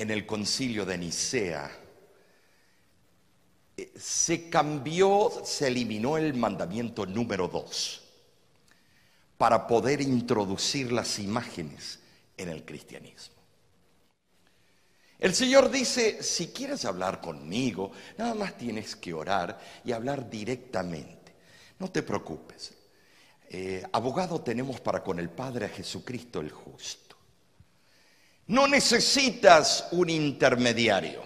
en el concilio de Nicea, eh, se cambió, se eliminó el mandamiento número dos para poder introducir las imágenes en el cristianismo. El Señor dice, si quieres hablar conmigo, nada más tienes que orar y hablar directamente. No te preocupes. Eh, abogado tenemos para con el Padre a Jesucristo el justo. No necesitas un intermediario.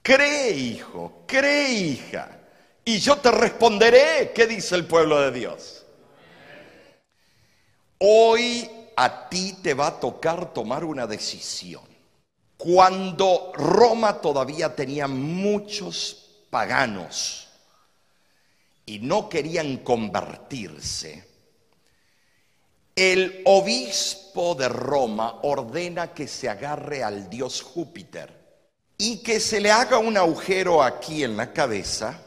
Cree, hijo, cree, hija, y yo te responderé, ¿qué dice el pueblo de Dios? Hoy a ti te va a tocar tomar una decisión cuando Roma todavía tenía muchos paganos y no querían convertirse, el obispo de Roma ordena que se agarre al dios Júpiter y que se le haga un agujero aquí en la cabeza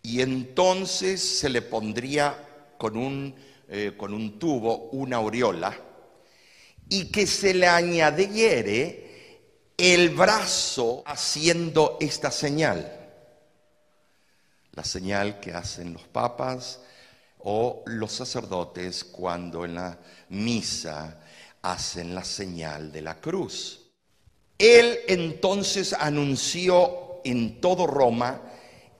y entonces se le pondría con un, eh, con un tubo una aureola y que se le añadiere el brazo haciendo esta señal. La señal que hacen los papas o los sacerdotes cuando en la misa hacen la señal de la cruz. Él entonces anunció en todo Roma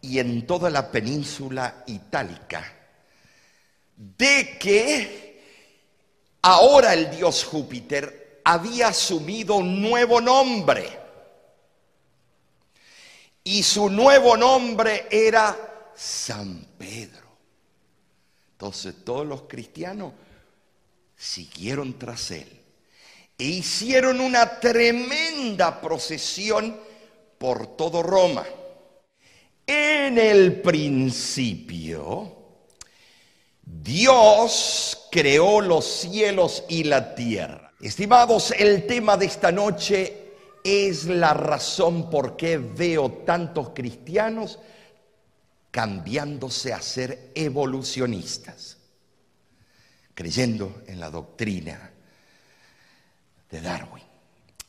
y en toda la península itálica de que Ahora el dios Júpiter había asumido un nuevo nombre. Y su nuevo nombre era San Pedro. Entonces todos los cristianos siguieron tras él e hicieron una tremenda procesión por todo Roma. En el principio, Dios creó los cielos y la tierra. Estimados, el tema de esta noche es la razón por qué veo tantos cristianos cambiándose a ser evolucionistas, creyendo en la doctrina de Darwin.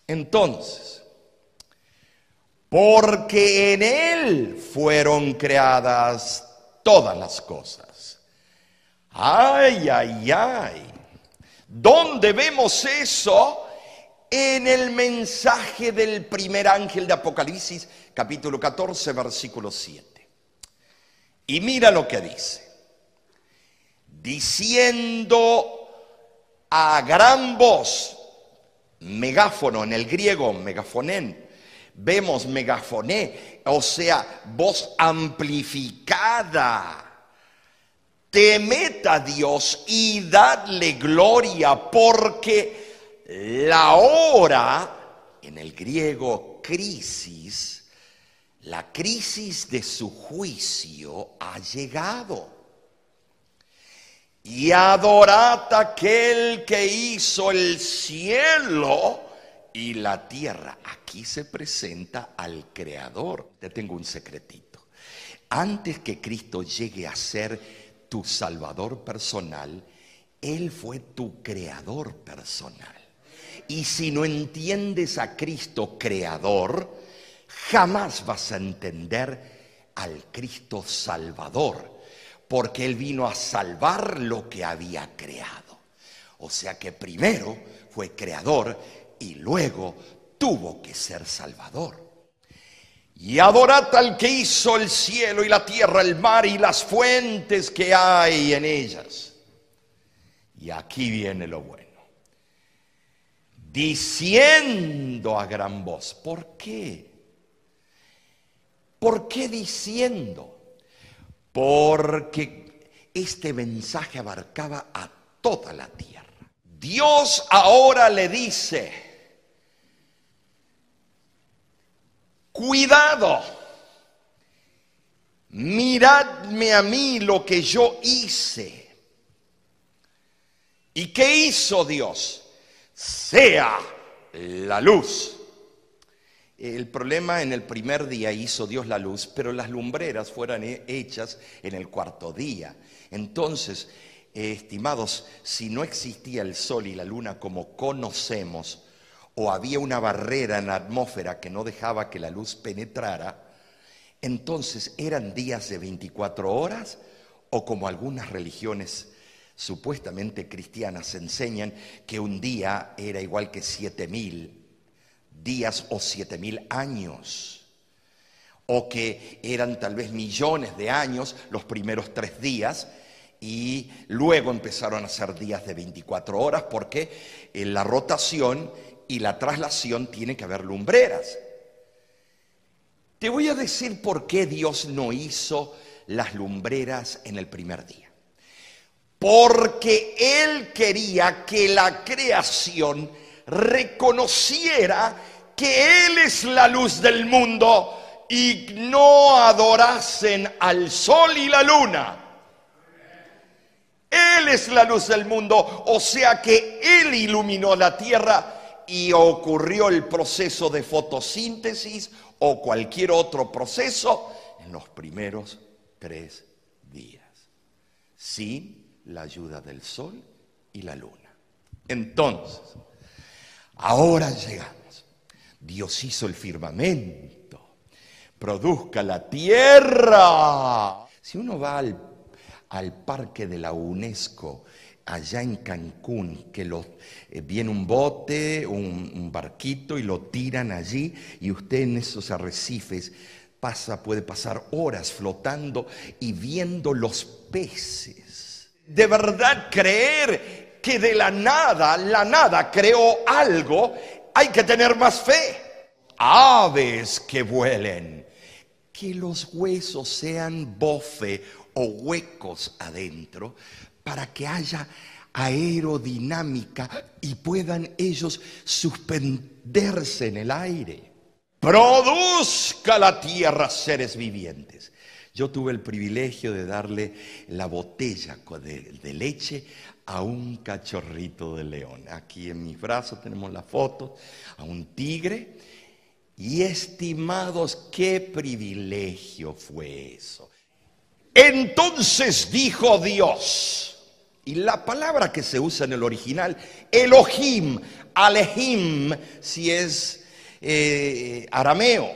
Entonces, porque en Él fueron creadas todas las cosas Ay, ay, ay. ¿Dónde vemos eso? En el mensaje del primer ángel de Apocalipsis, capítulo 14, versículo 7. Y mira lo que dice. Diciendo a gran voz, megáfono en el griego, megafonén, vemos megafoné, o sea, voz amplificada temed a Dios y dadle gloria, porque la hora, en el griego crisis, la crisis de su juicio ha llegado. Y adorad aquel que hizo el cielo y la tierra. Aquí se presenta al Creador. Te tengo un secretito. Antes que Cristo llegue a ser tu salvador personal, Él fue tu creador personal. Y si no entiendes a Cristo creador, jamás vas a entender al Cristo salvador, porque Él vino a salvar lo que había creado. O sea que primero fue creador y luego tuvo que ser salvador y adorad al que hizo el cielo y la tierra, el mar y las fuentes que hay en ellas. Y aquí viene lo bueno. Diciendo a gran voz, ¿por qué? ¿Por qué diciendo? Porque este mensaje abarcaba a toda la tierra. Dios ahora le dice, cuidado, miradme a mí lo que yo hice. ¿Y qué hizo Dios? Sea la luz. El problema en el primer día hizo Dios la luz, pero las lumbreras fueron hechas en el cuarto día. Entonces, estimados, si no existía el sol y la luna como conocemos, o había una barrera en la atmósfera que no dejaba que la luz penetrara, entonces eran días de 24 horas o como algunas religiones supuestamente cristianas enseñan que un día era igual que siete mil días o siete mil años, o que eran tal vez millones de años los primeros tres días, y luego empezaron a ser días de 24 horas porque en la rotación y la traslación tiene que haber lumbreras. Te voy a decir por qué Dios no hizo las lumbreras en el primer día. Porque Él quería que la creación reconociera que Él es la luz del mundo y no adorasen al sol y la luna. Él es la luz del mundo, o sea que Él iluminó la tierra y ocurrió el proceso de fotosíntesis o cualquier otro proceso en los primeros tres días, sin la ayuda del sol y la luna. Entonces, ahora llegamos. Dios hizo el firmamento, produzca la tierra. Si uno va al, al parque de la UNESCO, allá en Cancún, que lo, eh, viene un bote, un, un barquito y lo tiran allí y usted en esos arrecifes pasa, puede pasar horas flotando y viendo los peces. De verdad creer que de la nada, la nada creó algo, hay que tener más fe. Aves que vuelen, que los huesos sean bofe o huecos adentro para que haya aerodinámica y puedan ellos suspenderse en el aire. Produzca la tierra seres vivientes. Yo tuve el privilegio de darle la botella de, de, leche a un cachorrito de león. Aquí en mis brazos tenemos la foto, a un tigre. Y estimados, qué privilegio fue eso. Entonces dijo Dios, y la palabra que se usa en el original, Elohim, Alehim, si es eh, arameo.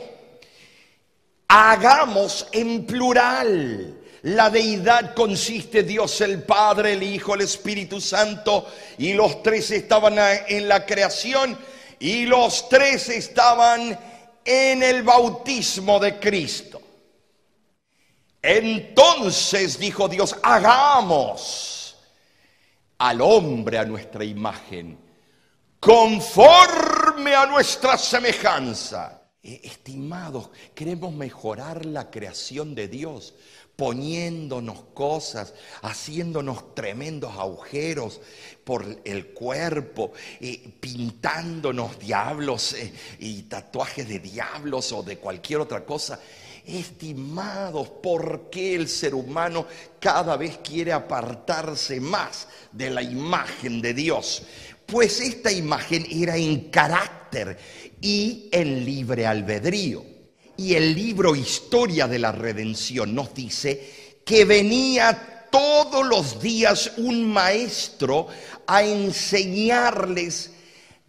Hagamos en plural. La deidad consiste Dios el Padre, el Hijo, el Espíritu Santo, y los tres estaban en la creación y los tres estaban en el bautismo de Cristo. Entonces dijo Dios, hagamos al hombre a nuestra imagen, conforme a nuestra semejanza. Eh, estimados, queremos mejorar la creación de Dios, poniéndonos cosas, haciéndonos tremendos agujeros por el cuerpo, eh, pintándonos diablos eh, y tatuajes de diablos o de cualquier otra cosa. Estimados, ¿por qué el ser humano cada vez quiere apartarse más de la imagen de Dios? Pues esta imagen era en carácter y en libre albedrío. Y el libro Historia de la Redención nos dice que venía todos los días un maestro a enseñarles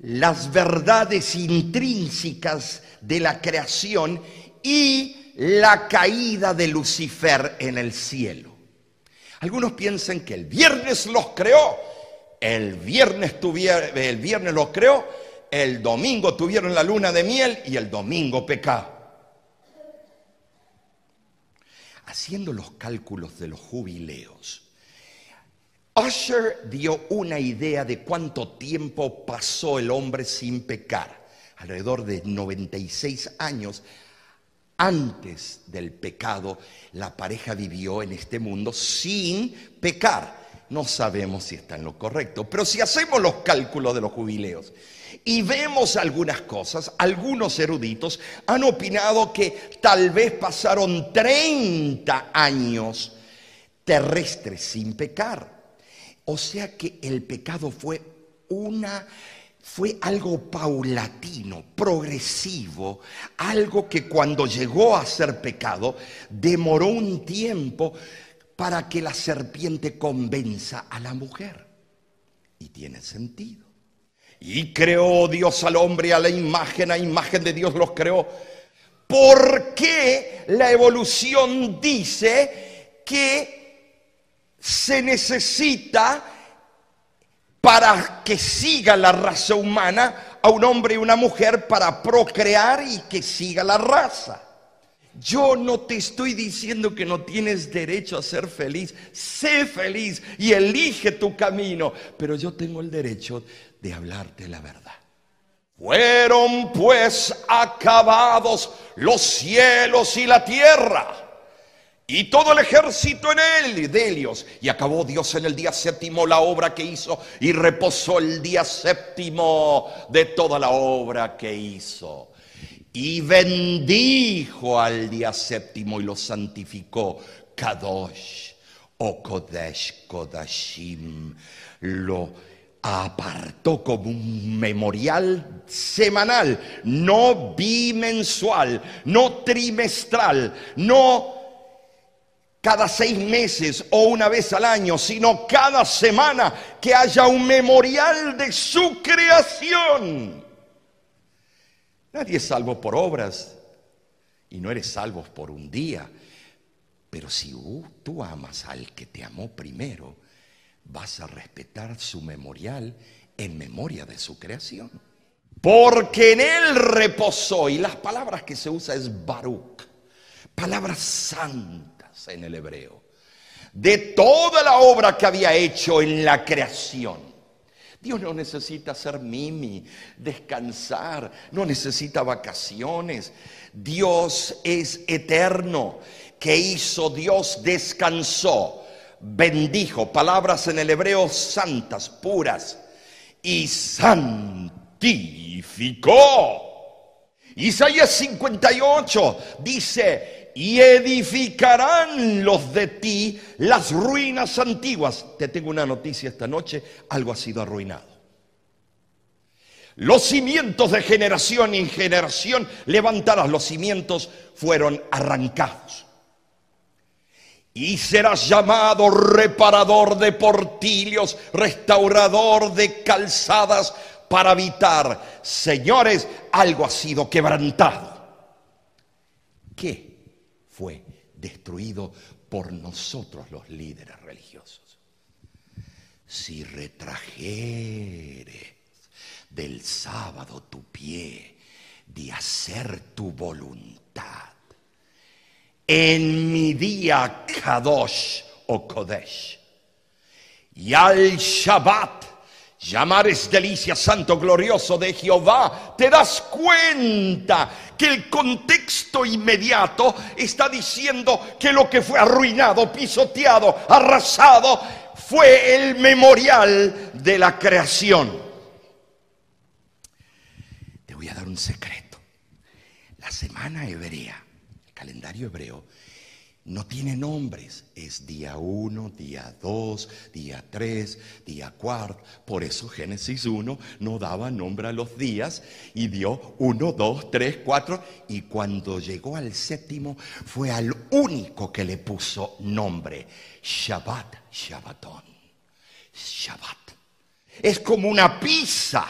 las verdades intrínsecas de la creación y la caída de Lucifer en el cielo. Algunos piensan que el viernes los creó, el viernes, tuvieron, el viernes los creó, el domingo tuvieron la luna de miel y el domingo pecado. Haciendo los cálculos de los jubileos, Usher dio una idea de cuánto tiempo pasó el hombre sin pecar, alrededor de 96 años antes del pecado, la pareja vivió en este mundo sin pecar. No sabemos si está en lo correcto, pero si hacemos los cálculos de los jubileos y vemos algunas cosas, algunos eruditos han opinado que tal vez pasaron 30 años terrestres sin pecar. O sea que el pecado fue una fue algo paulatino, progresivo, algo que cuando llegó a ser pecado, demoró un tiempo para que la serpiente convenza a la mujer. Y tiene sentido. Y creó Dios al hombre a la imagen, a imagen de Dios los creó. ¿Por qué la evolución dice que se necesita para que siga la raza humana a un hombre y una mujer para procrear y que siga la raza? Yo no te estoy diciendo que no tienes derecho a ser feliz. Sé feliz y elige tu camino. Pero yo tengo el derecho de hablarte la verdad. Fueron pues acabados los cielos y la tierra y todo el ejército en él de Helios. Y acabó Dios en el día séptimo la obra que hizo y reposó el día séptimo de toda la obra que hizo. Y bendijo al día séptimo y lo santificó. Kadosh o Kodesh Kodashim lo apartó como un memorial semanal, no bimensual, no trimestral, no cada seis meses o una vez al año, sino cada semana que haya un memorial de su creación. Nadie es salvo por obras y no eres salvo por un día. Pero si tú amas al que te amó primero, vas a respetar su memorial en memoria de su creación. Porque en él reposó, y las palabras que se usa es Baruch, palabras santas en el hebreo, de toda la obra que había hecho en la creación. Dios no necesita ser mimi, descansar, no necesita vacaciones. Dios es eterno. que hizo Dios? Descansó bendijo, palabras en el hebreo santas, puras, y santificó. Isaías 58 dice, y edificarán los de ti las ruinas antiguas. Te tengo una noticia esta noche, algo ha sido arruinado. Los cimientos de generación en generación levantarás, los cimientos fueron arrancados y serás llamado reparador de portillos, restaurador de calzadas para habitar. Señores, algo ha sido quebrantado. ¿Qué fue destruido por nosotros los líderes religiosos? Si retrajeres del sábado tu pie de hacer tu voluntad, en mi día Kadosh o Kodesh. Y al Shabbat llamares delicia santo glorioso de Jehová, te das cuenta que el contexto inmediato está diciendo que lo que fue arruinado, pisoteado, arrasado, fue el memorial de la creación. Te voy a dar un secreto. La semana hebrea calendario hebreo no tiene nombres. Es día 1, día 2, día 3, día 4. Por eso Génesis 1 no daba nombre a los días y dio 1, 2, 3, 4. Y cuando llegó al séptimo fue al único que le puso nombre. Shabbat, Shabbatón. Shabbat. Es como una pizza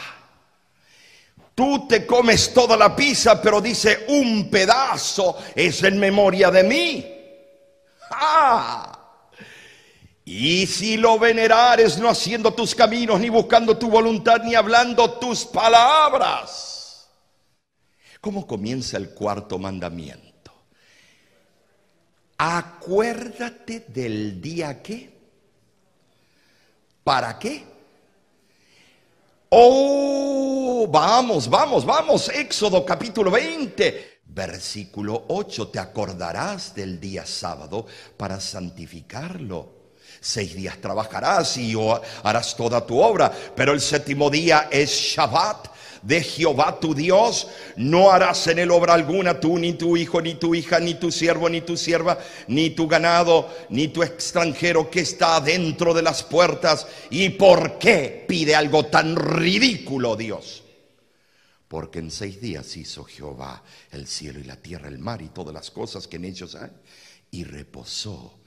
Tú te comes toda la pizza, pero dice un pedazo es en memoria de mí. ¡Ah! Y si lo venerares no haciendo tus caminos, ni buscando tu voluntad, ni hablando tus palabras. ¿Cómo comienza el cuarto mandamiento? Acuérdate del día que. ¿Para qué? Oh, vamos, vamos, vamos. Éxodo capítulo 20, versículo 8. Te acordarás del día sábado para santificarlo. Seis días trabajarás y harás toda tu obra, pero el séptimo día es Shabbat de Jehová tu Dios, no harás en él obra alguna tú, ni tu hijo, ni tu hija, ni tu siervo, ni tu sierva, ni tu ganado, ni tu extranjero que está dentro de las puertas. ¿Y por qué pide algo tan ridículo Dios? Porque en seis días hizo Jehová el cielo y la tierra, el mar y todas las cosas que en ellos hay, y reposó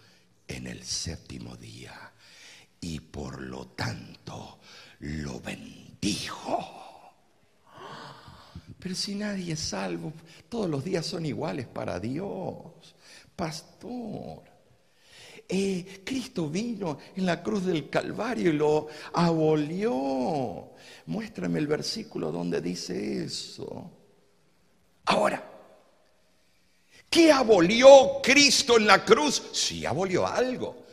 en el séptimo día. Y por lo tanto lo bendijo dijo. Pero si nadie es salvo, todos los días son iguales para Dios. Pastor, eh, Cristo vino en la cruz del Calvario y lo abolió. Muéstrame el versículo donde dice eso. Ahora, ¿qué abolió Cristo en la cruz? Sí, abolió algo.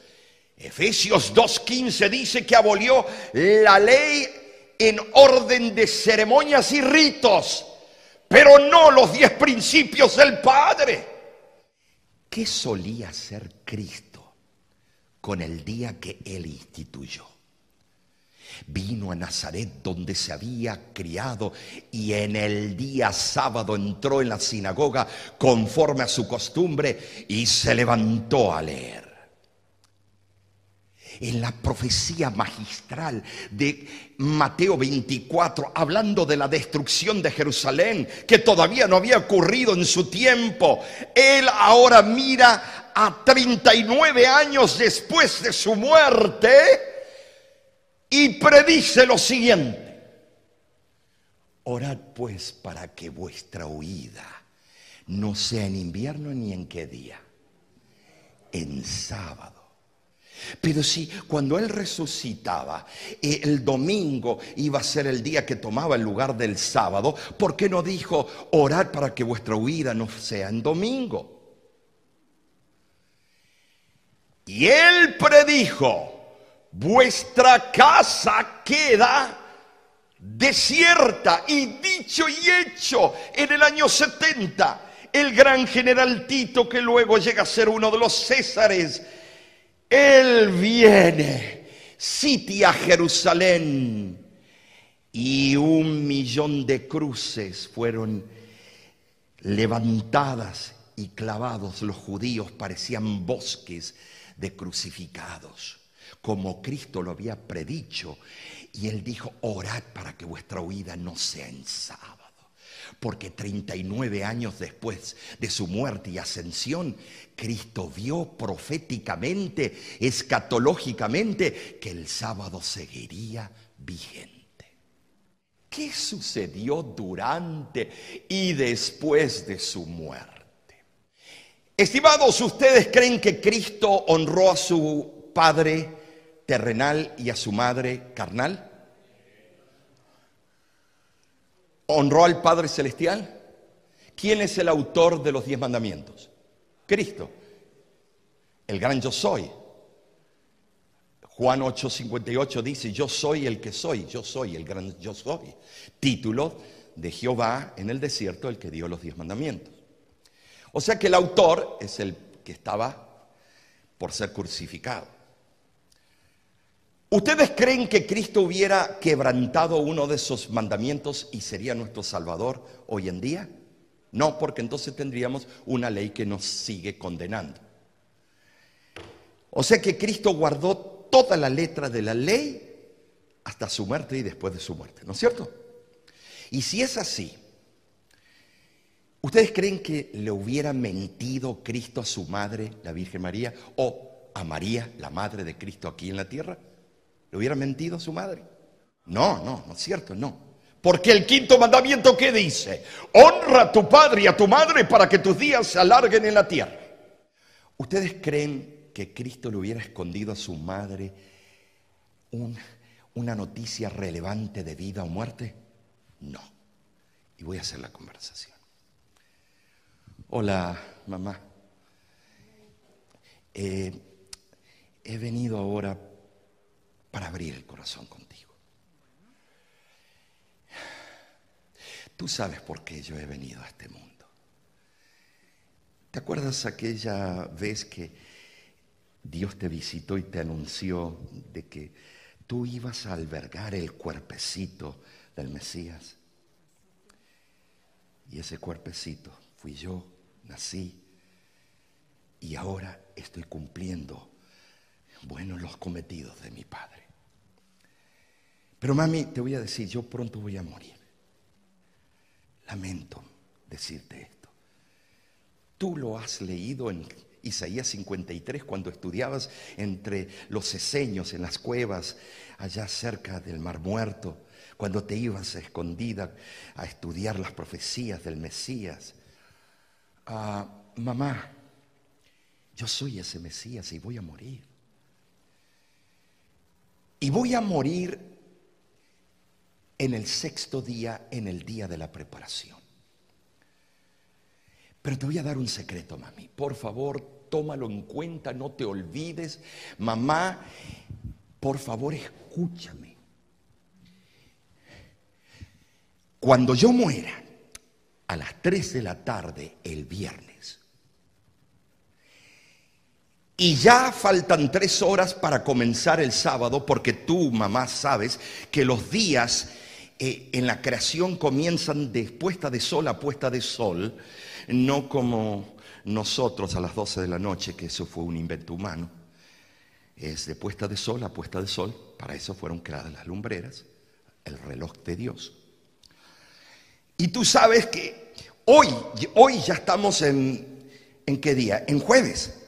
Efesios 2.15 dice que abolió la ley en orden de ceremonias y ritos pero no los diez principios del Padre. ¿Qué solía ser Cristo con el día que Él instituyó? Vino a Nazaret donde se había criado y en el día sábado entró en la sinagoga conforme a su costumbre y se levantó a leer en la profecía magistral de Mateo 24, hablando de la destrucción de Jerusalén, que todavía no había ocurrido en su tiempo. Él ahora mira a 39 años después de su muerte y predice lo siguiente. Orad pues para que vuestra huida no sea en invierno ni en qué día, en sábado pero si cuando Él resucitaba, eh, el domingo iba a ser el día que tomaba el lugar del sábado, ¿por qué no dijo orar para que vuestra huida no sea en domingo? Y Él predijo, vuestra casa queda desierta y dicho y hecho en el año 70. El gran general Tito, que luego llega a ser uno de los Césares, él viene, sitia Jerusalén y un millón de cruces fueron levantadas y clavados. Los judíos parecían bosques de crucificados, como Cristo lo había predicho. Y él dijo, orad para que vuestra huida no sea en sábado. Porque 39 años después de su muerte y ascensión, Cristo vio proféticamente, escatológicamente, que el sábado seguiría vigente. ¿Qué sucedió durante y después de su muerte? Estimados, ¿ustedes creen que Cristo honró a su Padre terrenal y a su Madre carnal? ¿Honró al Padre Celestial? ¿Quién es el autor de los diez mandamientos? Cristo, el gran yo soy. Juan 8:58 dice, yo soy el que soy, yo soy el gran yo soy. Título de Jehová en el desierto, el que dio los diez mandamientos. O sea que el autor es el que estaba por ser crucificado. ¿Ustedes creen que Cristo hubiera quebrantado uno de esos mandamientos y sería nuestro Salvador hoy en día? No, porque entonces tendríamos una ley que nos sigue condenando. O sea que Cristo guardó toda la letra de la ley hasta su muerte y después de su muerte, ¿no es cierto? Y si es así, ¿ustedes creen que le hubiera mentido Cristo a su madre, la Virgen María, o a María, la madre de Cristo aquí en la tierra? ¿Le hubiera mentido a su madre? No, no, no es cierto, no. Porque el quinto mandamiento, ¿qué dice? Honra a tu padre y a tu madre para que tus días se alarguen en la tierra. ¿Ustedes creen que Cristo le hubiera escondido a su madre una noticia relevante de vida o muerte? No. Y voy a hacer la conversación. Hola, mamá. Eh, he venido ahora para abrir el corazón contigo. Tú sabes por qué yo he venido a este mundo. ¿Te acuerdas aquella vez que Dios te visitó y te anunció de que tú ibas a albergar el cuerpecito del Mesías? Y ese cuerpecito fui yo, nací, y ahora estoy cumpliendo, bueno, los cometidos de mi Padre. Pero mami, te voy a decir, yo pronto voy a morir. Lamento decirte esto. Tú lo has leído en Isaías 53 cuando estudiabas entre los eseños en las cuevas allá cerca del Mar Muerto, cuando te ibas escondida a estudiar las profecías del Mesías. Ah, mamá, yo soy ese Mesías y voy a morir. Y voy a morir en el sexto día, en el día de la preparación. Pero te voy a dar un secreto, mami. Por favor, tómalo en cuenta, no te olvides. Mamá, por favor, escúchame. Cuando yo muera, a las 3 de la tarde el viernes, y ya faltan tres horas para comenzar el sábado, porque tú, mamá, sabes que los días eh, en la creación comienzan de puesta de sol a puesta de sol, no como nosotros a las 12 de la noche, que eso fue un invento humano. Es de puesta de sol a puesta de sol, para eso fueron creadas las lumbreras, el reloj de Dios. Y tú sabes que hoy, hoy ya estamos en, ¿en qué día? En jueves,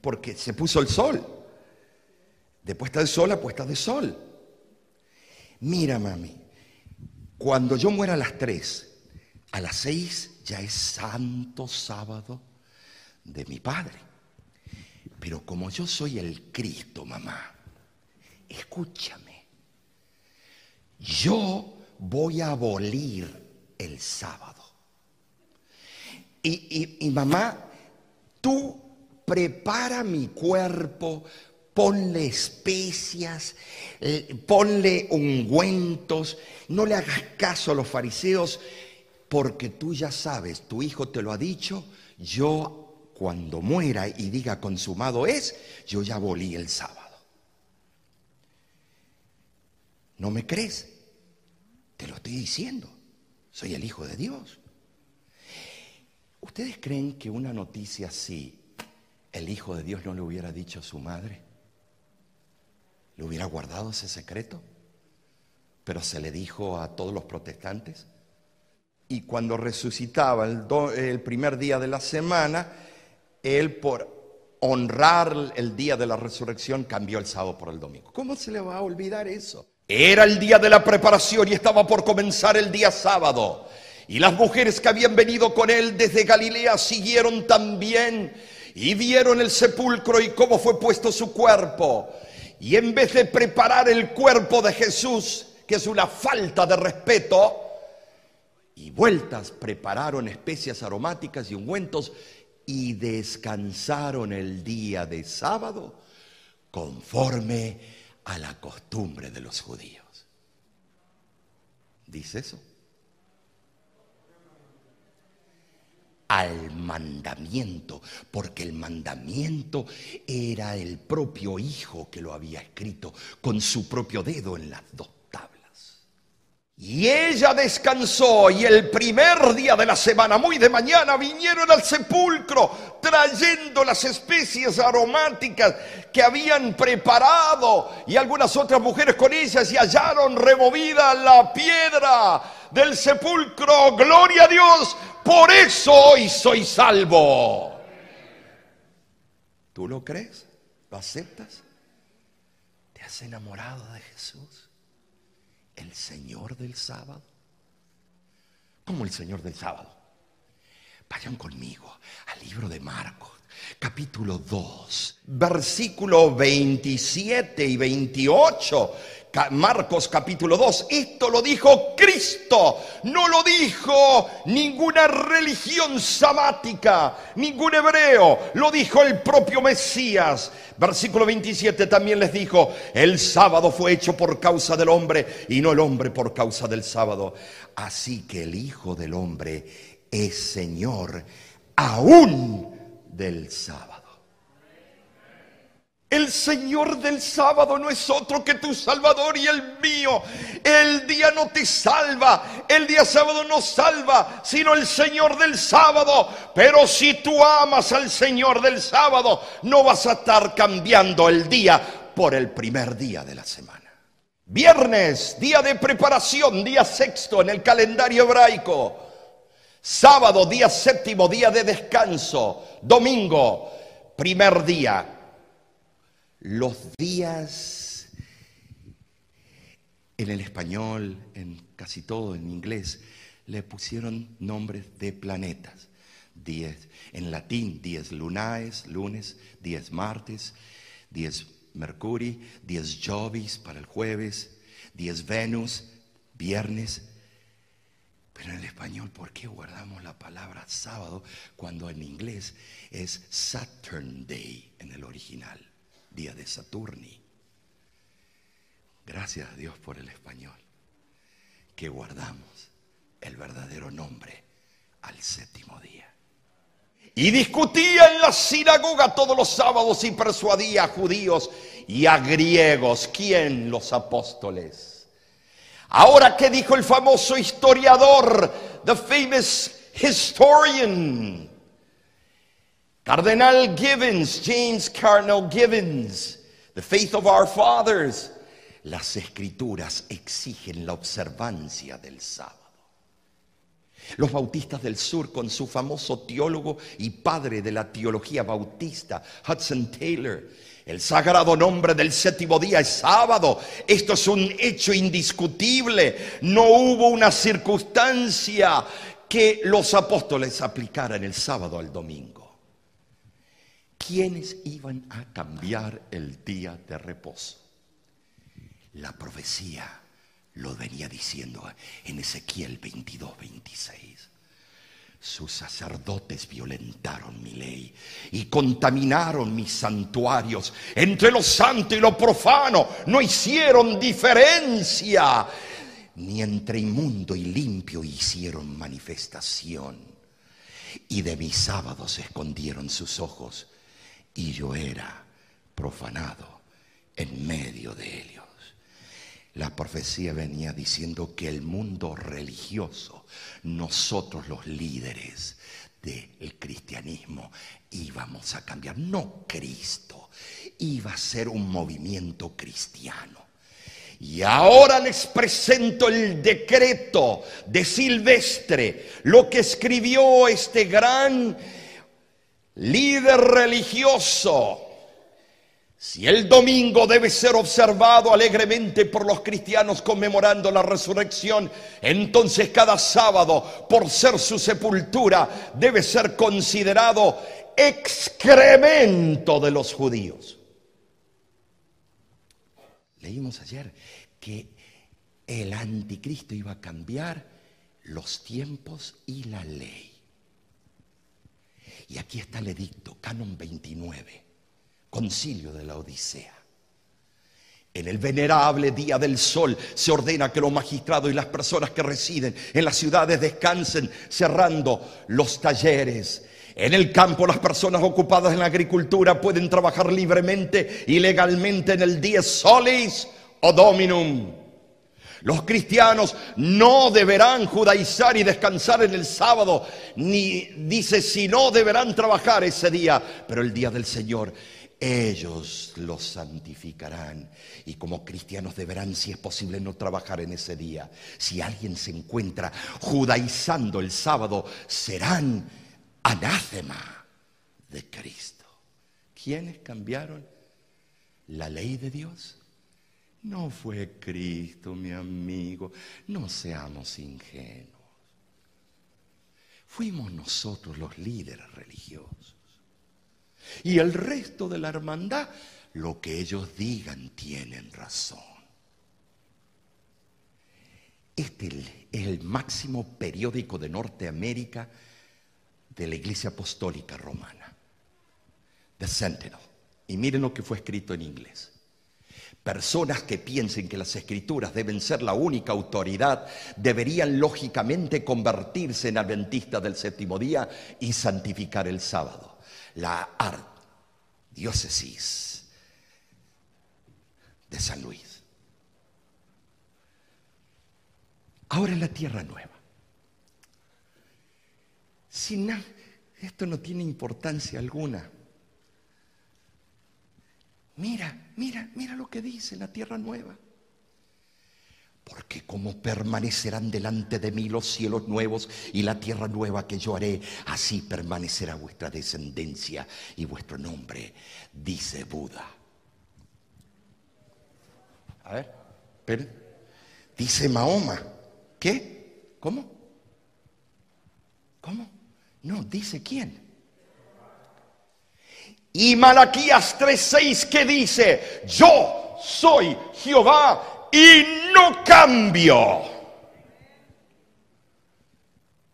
porque se puso el sol. De puesta de sol a puesta de sol. Mira, mami, cuando yo muera a las 3, a las 6 ya es santo sábado de mi Padre. Pero como yo soy el Cristo, mamá, escúchame, yo voy a abolir el sábado. Y, mamá, tú prepara mi cuerpo, ponle especias, eh, ponle ungüentos, no le hagas caso a los fariseos, porque tú ya sabes, tu hijo te lo ha dicho, yo cuando muera y diga consumado es, yo ya volí el sábado. ¿No me crees? Te lo estoy diciendo. Soy el Hijo de Dios. ¿Ustedes creen que una noticia así el Hijo de Dios no le hubiera dicho a su madre? ¿Le hubiera guardado ese secreto? Pero se le dijo a todos los protestantes. Y cuando resucitaba el, primer día de la semana, él por honrar el día de la resurrección cambió el sábado por el domingo. ¿Cómo se le va a olvidar eso? Era el día de la preparación y estaba por comenzar el día sábado. Y las mujeres que habían venido con él desde Galilea siguieron también y vieron el sepulcro y cómo fue puesto su cuerpo. Y en vez de preparar el cuerpo de Jesús, que es una falta de respeto, y vueltas prepararon especias aromáticas y ungüentos y descansaron el día de sábado conforme a la costumbre de los judíos. ¿Dice eso? Al mandamiento, porque el mandamiento era el propio Hijo que lo había escrito con su propio dedo en las dos y ella descansó y el primer día de la semana, muy de mañana, vinieron al sepulcro trayendo las especies aromáticas que habían preparado y algunas otras mujeres con ellas y hallaron removida la piedra del sepulcro. Gloria a Dios, por eso hoy soy salvo. ¿Tú lo crees? ¿Lo aceptas? ¿Te has enamorado de Jesús? el Señor del sábado. ¿Cómo el Señor del sábado? Vayan conmigo al libro de Marcos, capítulo 2, versículo 27 y 28. Marcos capítulo 2. Esto lo dijo Cristo, no lo dijo ninguna religión sabática, ningún hebreo, lo dijo el propio Mesías. Versículo 27 también les dijo, el sábado fue hecho por causa del hombre y no el hombre por causa del sábado. Así que el Hijo del Hombre es Señor aún del sábado. El Señor del sábado no es otro que tu Salvador y el mío. El día no te salva, el día sábado no salva, sino el Señor del sábado. Pero si tú amas al Señor del sábado, no vas a estar cambiando el día por el primer día de la semana. Viernes, día de preparación, día sexto en el calendario hebraico. Sábado, día séptimo, día de descanso. Domingo, primer día los días En el español, en casi todo, en inglés, le pusieron nombres de planetas. Diez, en latín, diez lunaes, lunes, diez martes, diez Mercurio, diez Jovis para el jueves, diez Venus, viernes. Pero en el español, ¿por qué guardamos la palabra sábado cuando en inglés es Saturn Day en el original, día de Saturni? Gracias a Dios por el español, que guardamos el verdadero nombre al séptimo día. Y discutía en la sinagoga todos los sábados y persuadía a judíos y a griegos. ¿Quién? Los apóstoles. Ahora, ¿qué dijo el famoso historiador, the famous historian? Cardenal Gibbons, James Cardinal Gibbons, the faith of our fathers. Las escrituras exigen la observancia del sábado. Los bautistas del sur, con su famoso teólogo y padre de la teología bautista, Hudson Taylor, el sagrado nombre del séptimo día es sábado. Esto es un hecho indiscutible. No hubo una circunstancia que los apóstoles aplicaran el sábado al domingo. ¿Quiénes iban a cambiar el día de reposo? La profecía lo venía diciendo en Ezequiel 22, 26. Sus sacerdotes violentaron mi ley y contaminaron mis santuarios. Entre lo santo y lo profano no hicieron diferencia, ni entre inmundo y limpio hicieron manifestación. Y de mis sábados escondieron sus ojos, y yo era profanado en medio de ellos. La profecía venía diciendo que el mundo religioso, nosotros los líderes del cristianismo, íbamos a cambiar. No Cristo, iba a ser un movimiento cristiano. Y ahora les presento el decreto de Silvestre, lo que escribió este gran líder religioso si el domingo debe ser observado alegremente por los cristianos conmemorando la resurrección, entonces cada sábado, por ser su sepultura, debe ser considerado excremento de los judíos. Leímos ayer que el anticristo iba a cambiar los tiempos y la ley. Y aquí está el edicto, canon 29 concilio de la Odisea. En el venerable día del sol se ordena que los magistrados y las personas que residen en las ciudades descansen cerrando los talleres. En el campo las personas ocupadas en la agricultura pueden trabajar libremente y legalmente en el día solis o dominum. Los cristianos no deberán judaizar y descansar en el sábado, ni dice si no deberán trabajar ese día, pero el día del Señor ellos los santificarán. Y como cristianos deberán, si es posible, no trabajar en ese día. Si alguien se encuentra judaizando el sábado, serán anátema de Cristo. ¿Quiénes cambiaron la ley de Dios? No fue Cristo, mi amigo. No seamos ingenuos. Fuimos nosotros los líderes religiosos. Y el resto de la hermandad, lo que ellos digan tienen razón. Este es el máximo periódico de Norteamérica de la Iglesia Apostólica Romana, The Sentinel. Y miren lo que fue escrito en inglés. Personas que piensen que las escrituras deben ser la única autoridad deberían lógicamente convertirse en adventistas del séptimo día y santificar el sábado la ardiócesis de San Luis. Ahora en la tierra nueva. Sin esto no tiene importancia alguna. Mira, mira, mira lo que dice la tierra nueva porque como permanecerán delante de mí los cielos nuevos y la tierra nueva que yo haré, así permanecerá vuestra descendencia y vuestro nombre, dice Buda. A ver, Dice Mahoma. ¿Qué? ¿Cómo? ¿Cómo? No, dice quién. Y Malaquías 3:6 que dice, yo soy Jehová y no cambio.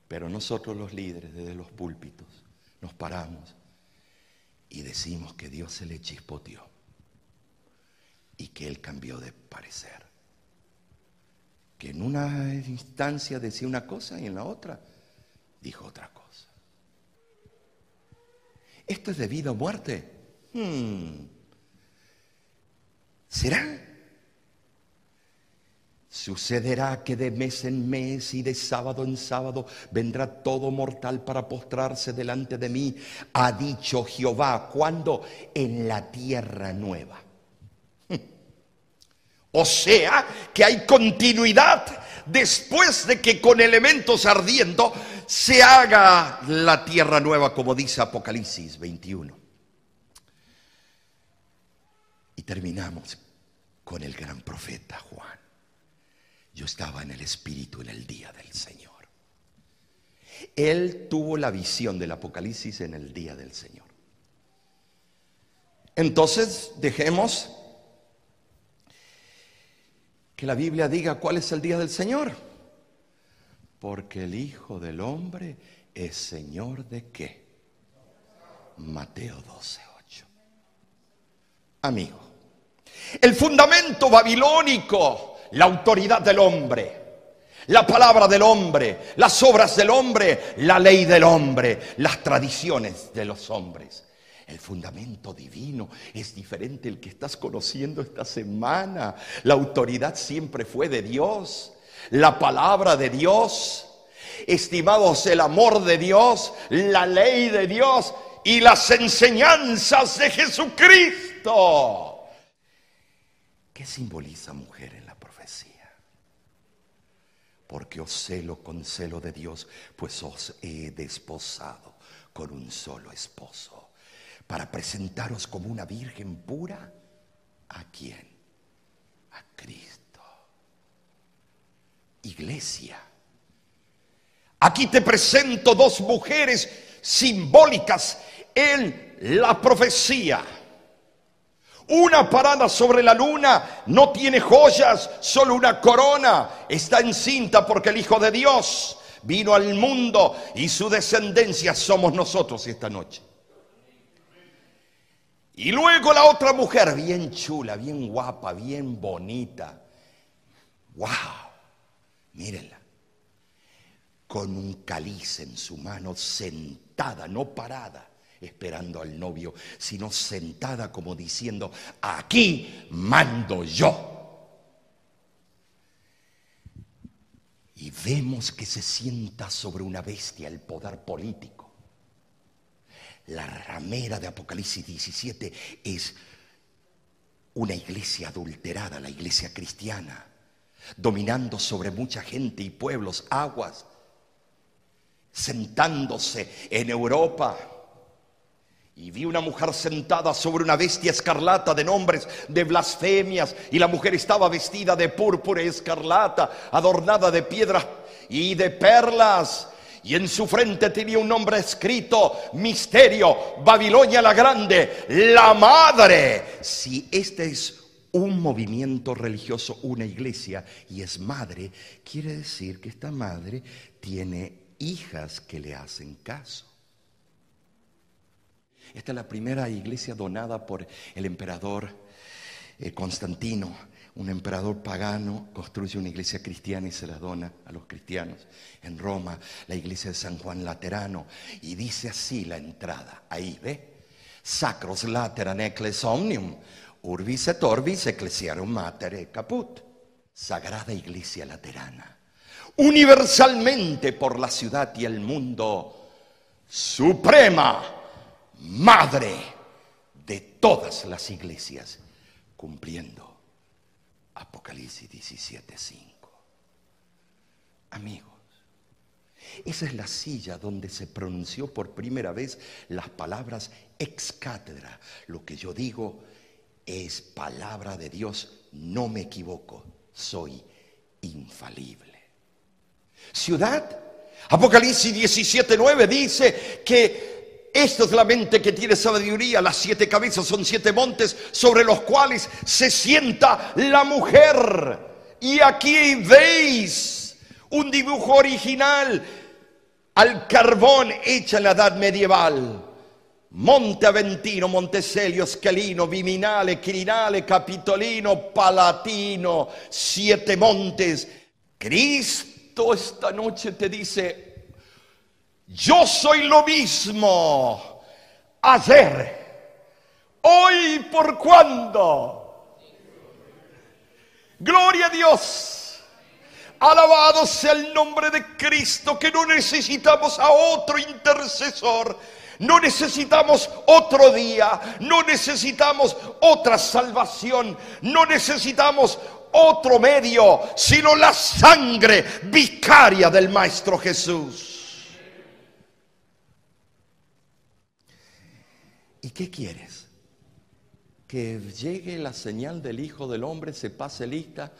Pero nosotros los líderes desde los púlpitos nos paramos y decimos que Dios se le chispoteó y que Él cambió de parecer. Que en una instancia decía una cosa y en la otra dijo otra cosa. ¿Esto es de vida o muerte? Hmm. ¿Será? Sucederá que de mes en mes y de sábado en sábado vendrá todo mortal para postrarse delante de mí, ha dicho Jehová, cuando en la tierra nueva. O sea que hay continuidad después de que con elementos ardiendo se haga la tierra nueva, como dice Apocalipsis 21. Y terminamos con el gran profeta Juan. Yo estaba en el Espíritu en el día del Señor. Él tuvo la visión del Apocalipsis en el día del Señor. Entonces, dejemos que la Biblia diga cuál es el día del Señor. Porque el Hijo del Hombre es Señor de qué? Mateo 12, 8. Amigo, el fundamento babilónico, la autoridad del hombre, la palabra del hombre, las obras del hombre, la ley del hombre, las tradiciones de los hombres. El fundamento divino es diferente el que estás conociendo esta semana. La autoridad siempre fue de Dios. La palabra de Dios. Estimados, el amor de Dios, la ley de Dios y las enseñanzas de Jesucristo. ¿Qué simboliza mujer en la profecía? Porque os celo con celo de Dios, pues os he desposado con un solo esposo para presentaros como una virgen pura. ¿A quién? A Cristo. Iglesia. Aquí te presento dos mujeres simbólicas en la profecía. Una parada sobre la luna, no tiene joyas, solo una corona. Está encinta porque el Hijo de Dios vino al mundo y su descendencia somos nosotros esta noche. Y luego la otra mujer, bien chula, bien guapa, bien bonita. ¡Wow! Mírenla. Con un caliz en su mano, sentada, no parada, esperando al novio, sino sentada como diciendo, aquí mando yo. Y vemos que se sienta sobre una bestia el poder político la ramera de Apocalipsis 17 es una iglesia adulterada, la iglesia cristiana, dominando sobre mucha gente y pueblos, aguas, sentándose en Europa. Y vi una mujer sentada sobre una bestia escarlata de nombres de blasfemias. Y la mujer estaba vestida de púrpura escarlata, adornada de piedras y de perlas y en su frente tenía un nombre escrito, misterio, Babilonia la Grande, la Madre. Si este es un movimiento religioso, una iglesia, y es madre, quiere decir que esta madre tiene hijas que le hacen caso. Esta es la primera iglesia donada por el emperador eh, Constantino un emperador pagano construye una iglesia cristiana y se la dona a los cristianos. En Roma, la iglesia de San Juan Laterano. Y dice así la entrada. Ahí, ¿ve? Sacros lateran eccles omnium, urbis et orbis ecclesiarum mater caput. Sagrada iglesia laterana. Universalmente por la ciudad y el mundo, suprema madre de todas las iglesias, cumpliendo Apocalipsis 17:5. Amigos, esa es la silla donde se pronunció por primera vez las palabras ex cátedra. Lo que yo digo es palabra de Dios, no me equivoco, soy infalible. Ciudad. Apocalipsis 17:9 dice que esto es la mente que tiene sabiduría. Las siete cabezas son siete montes sobre los cuales se sienta la mujer. Y aquí veis un dibujo original al carbón hecha en la edad medieval. Monte Aventino, Monteselio, Scalino, Viminale, Quirinale, Capitolino, Palatino, siete montes. Cristo esta noche te dice, yo soy lo mismo ayer, hoy por cuándo. Gloria a Dios. Alabado sea el nombre de Cristo, que no necesitamos a otro intercesor. No necesitamos otro día, no necesitamos otra salvación, no necesitamos otro medio, sino la sangre vicaria del Maestro Jesús. ¿Y qué quieres? Que llegue la señal del Hijo del Hombre, se pase lista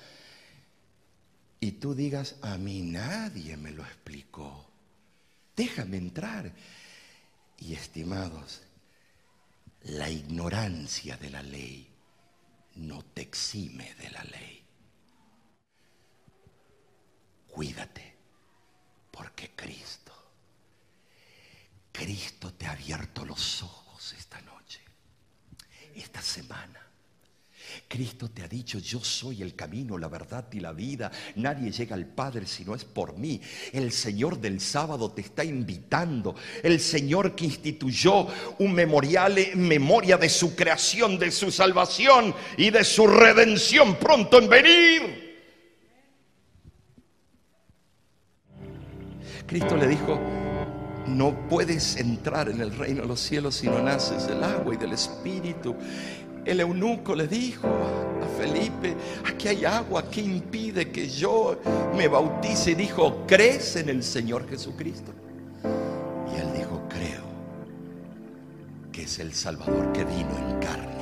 y tú digas, a mí nadie me lo explicó. Déjame entrar. Y estimados, la ignorancia de la ley no te exime de la ley. Cuídate, porque Cristo, Cristo te ha abierto los ojos esta noche, esta semana. Cristo te ha dicho, yo soy el camino, la verdad y la vida. Nadie llega al Padre si no es por mí. El Señor del sábado te está invitando. El Señor que instituyó un memorial en memoria de su creación, de su salvación y de su redención pronto en venir. Cristo le dijo, no puedes entrar en el reino de los cielos si no naces del agua y del Espíritu. El eunuco le dijo a Felipe, aquí hay agua, ¿qué impide que yo me bautice? Y dijo, ¿crees en el Señor Jesucristo? Y él dijo, creo que es el Salvador que vino en carne.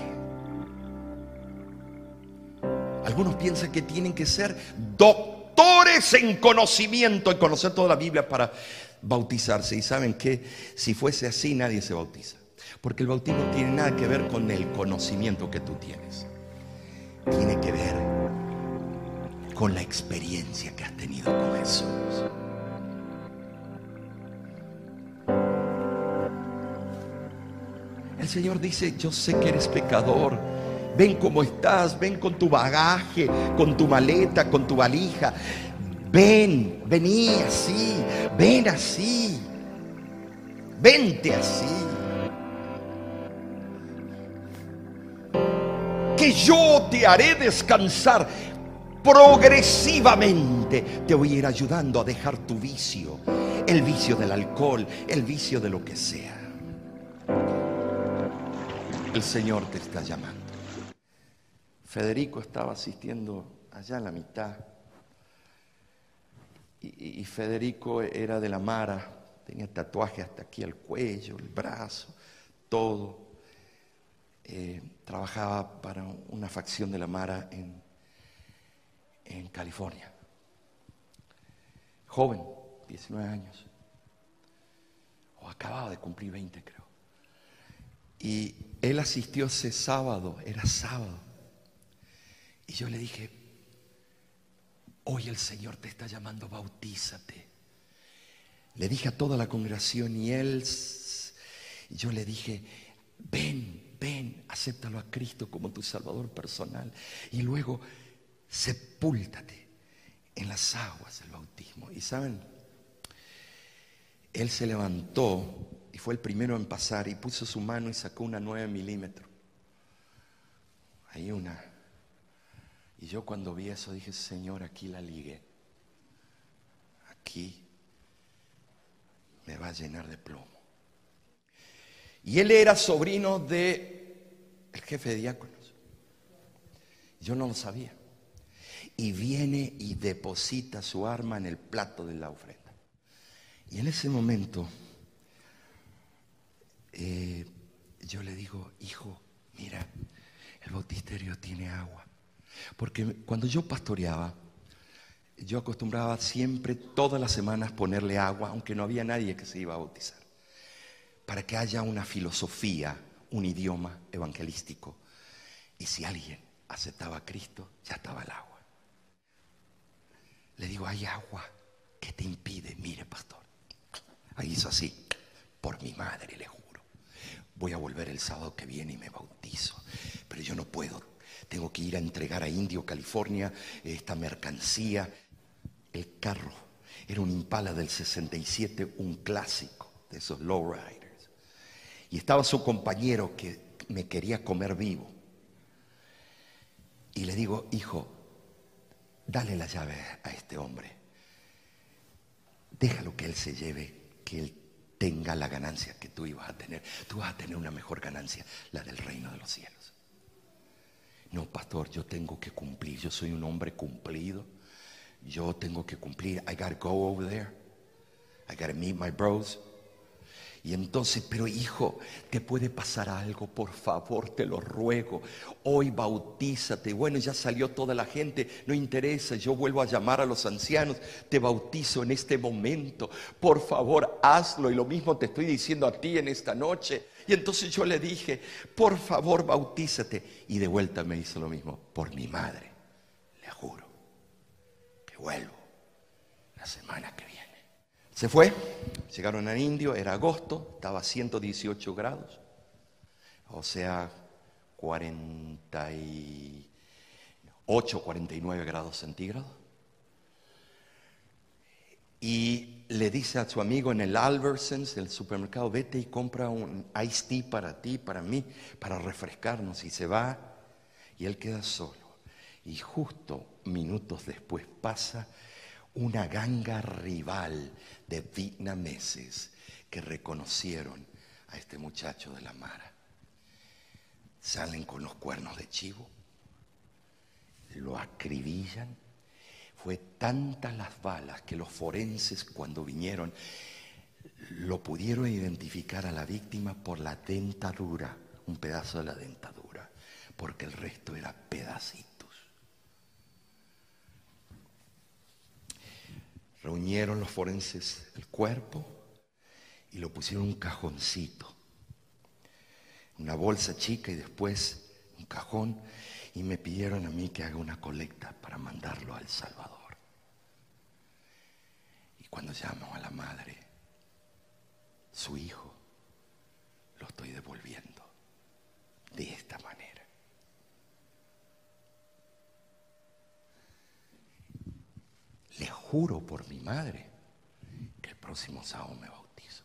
Algunos piensan que tienen que ser doctores en conocimiento, en conocer toda la Biblia para bautizarse. Y saben que si fuese así nadie se bautiza. Porque el bautismo tiene nada que ver con el conocimiento que tú tienes. Tiene que ver con la experiencia que has tenido con Jesús. El Señor dice, yo sé que eres pecador. Ven como estás, ven con tu bagaje, con tu maleta, con tu valija. Ven, vení así, ven así. Vente así. que yo te haré descansar progresivamente. Te voy a ir ayudando a dejar tu vicio, el vicio del alcohol, el vicio de lo que sea. El Señor te está llamando. Federico estaba asistiendo allá a la mitad. Y, Federico era de la Mara, tenía tatuaje hasta aquí al cuello, el brazo, todo. Eh, trabajaba para una facción de la Mara en, en California. Joven, 19 años. O acababa de cumplir 20, creo. Y él asistió ese sábado, era sábado. Y yo le dije, hoy el Señor te está llamando, bautízate. Le dije a toda la congregación y él, yo le dije, ven, ven, acéptalo a Cristo como tu Salvador personal y luego sepúltate en las aguas del bautismo. Y saben, él se levantó y fue el primero en pasar y puso su mano y sacó una 9 milímetros. Hay una. Y yo cuando vi eso dije, Señor, aquí la ligué. Aquí me va a llenar de plomo. Y él era sobrino de el jefe de diáconos. Yo no lo sabía. Y viene y deposita su arma en el plato de la ofrenda. Y en ese momento eh, yo le digo, hijo, mira, el bautisterio tiene agua. Porque cuando yo pastoreaba, yo acostumbraba siempre, todas las semanas, ponerle agua, aunque no había nadie que se iba a bautizar, para que haya una filosofía, un idioma evangelístico. Y si alguien aceptaba a Cristo, ya estaba el agua. Le digo, hay agua que te impide, mire pastor. Ahí hizo así, por mi madre le juro. Voy a volver el sábado que viene y me bautizo, pero yo no puedo. Tengo que ir a entregar a Indio, California, esta mercancía. El carro era un Impala del 67, un clásico de esos lowriders. Y estaba su compañero que me quería comer vivo. Y le digo, hijo, dale la llave a este hombre. Déjalo que él se lleve, que él tenga la ganancia que tú ibas a tener. Tú vas a tener una mejor ganancia, la del reino de los cielos. No, pastor, yo tengo que cumplir. Yo soy un hombre cumplido. Yo tengo que cumplir. I gotta go over there. I gotta meet my bros. Y entonces, pero hijo, te puede pasar algo, por favor, te lo ruego. Hoy bautízate. Bueno, ya salió toda la gente, no interesa, yo vuelvo a llamar a los ancianos, te bautizo en este momento. Por favor, hazlo. Y lo mismo te estoy diciendo a ti en esta noche. Y entonces yo le dije, por favor, bautízate. Y de vuelta me hizo lo mismo, por mi madre, le juro, que vuelvo la semana que viene. Se fue, llegaron al Indio, era agosto, estaba a 118 grados, o sea, 48, 49 grados centígrados. Y le dice a su amigo en el Albertsons, del supermercado, vete y compra un iced tea para ti, para mí, para refrescarnos. Y se va y él queda solo. Y justo minutos después pasa una ganga rival de vietnameses que reconocieron a este muchacho de la Mara. Salen con los cuernos de chivo, lo acribillan. Fue tantas las balas que los forenses cuando vinieron lo pudieron identificar a la víctima por la dentadura, un pedazo de la dentadura, porque el resto era pedacito. Reunieron los forenses el cuerpo y lo pusieron en un cajoncito, una bolsa chica y después un cajón y me pidieron a mí que haga una colecta para mandarlo al Salvador. Y cuando llamo a la madre, su hijo, lo estoy devolviendo de esta manera. Le juro por mi madre que el próximo sábado me bautizo.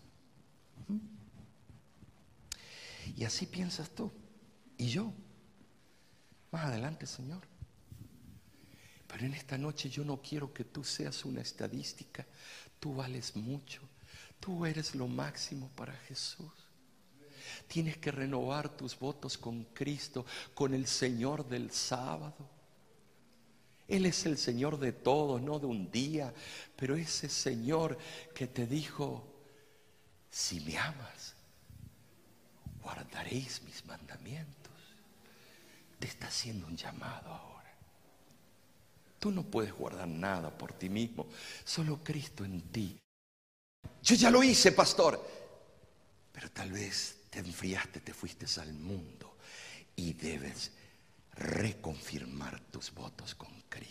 Y así piensas tú. Y yo. Más adelante, Señor. Pero en esta noche yo no quiero que tú seas una estadística. Tú vales mucho. Tú eres lo máximo para Jesús. Tienes que renovar tus votos con Cristo, con el Señor del sábado. Él es el Señor de todo, no de un día, pero ese Señor que te dijo, si me amas, guardaréis mis mandamientos. Te está haciendo un llamado ahora. Tú no puedes guardar nada por ti mismo, solo Cristo en ti. Yo ya lo hice, pastor, pero tal vez te enfriaste, te fuiste al mundo y debes reconfirmar tus votos con Cristo.